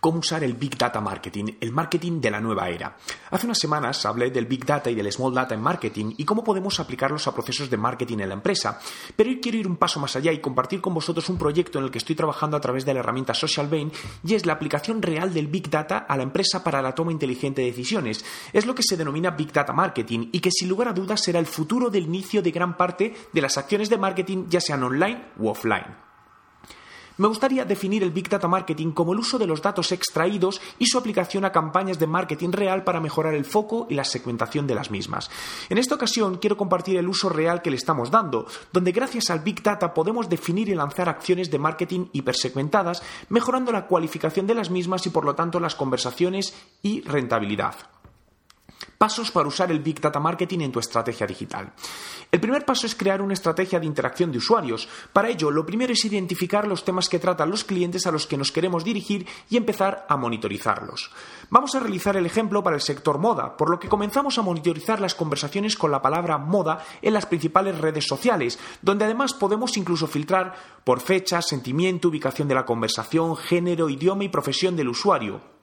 cómo usar el Big Data Marketing, el marketing de la nueva era. Hace unas semanas hablé del Big Data y del Small Data en marketing y cómo podemos aplicarlos a procesos de marketing en la empresa. Pero hoy quiero ir un paso más allá y compartir con vosotros un proyecto en el que estoy trabajando a través de la herramienta Social Vein y es la aplicación real del Big Data a la empresa para la toma inteligente de decisiones. Es lo que se denomina Big Data Marketing y que sin lugar a dudas será el futuro del inicio de gran parte de las acciones de marketing ya sean online u offline. Me gustaría definir el Big Data Marketing como el uso de los datos extraídos y su aplicación a campañas de marketing real para mejorar el foco y la segmentación de las mismas. En esta ocasión quiero compartir el uso real que le estamos dando, donde gracias al Big Data podemos definir y lanzar acciones de marketing hipersegmentadas, mejorando la cualificación de las mismas y por lo tanto las conversaciones y rentabilidad. Pasos para usar el Big Data Marketing en tu estrategia digital. El primer paso es crear una estrategia de interacción de usuarios. Para ello, lo primero es identificar los temas que tratan los clientes a los que nos queremos dirigir y empezar a monitorizarlos. Vamos a realizar el ejemplo para el sector moda, por lo que comenzamos a monitorizar las conversaciones con la palabra moda en las principales redes sociales, donde además podemos incluso filtrar por fecha, sentimiento, ubicación de la conversación, género, idioma y profesión del usuario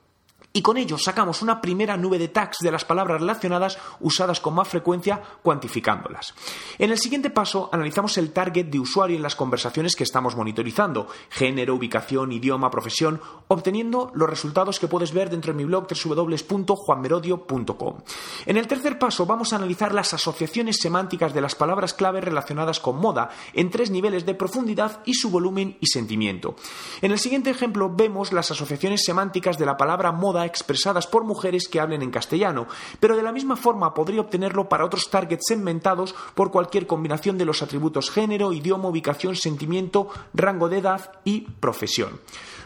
y con ello sacamos una primera nube de tags de las palabras relacionadas usadas con más frecuencia cuantificándolas. En el siguiente paso analizamos el target de usuario en las conversaciones que estamos monitorizando, género, ubicación, idioma, profesión, obteniendo los resultados que puedes ver dentro de mi blog www.juanmerodio.com. En el tercer paso vamos a analizar las asociaciones semánticas de las palabras clave relacionadas con moda en tres niveles de profundidad y su volumen y sentimiento. En el siguiente ejemplo vemos las asociaciones semánticas de la palabra moda expresadas por mujeres que hablen en castellano, pero de la misma forma podría obtenerlo para otros targets segmentados por cualquier combinación de los atributos género, idioma, ubicación, sentimiento, rango de edad y profesión.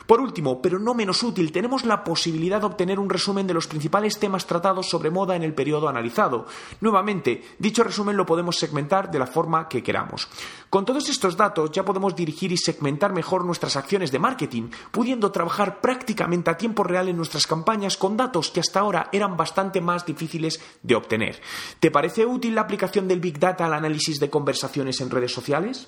Por último, pero no menos útil, tenemos la posibilidad de obtener un resumen de los principales temas tratados sobre moda en el periodo analizado. Nuevamente, dicho resumen lo podemos segmentar de la forma que queramos. Con todos estos datos ya podemos dirigir y segmentar mejor nuestras acciones de marketing, pudiendo trabajar prácticamente a tiempo real en nuestras campañas con datos que hasta ahora eran bastante más difíciles de obtener. ¿Te parece útil la aplicación del Big Data al análisis de conversaciones en redes sociales?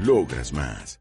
Logras más.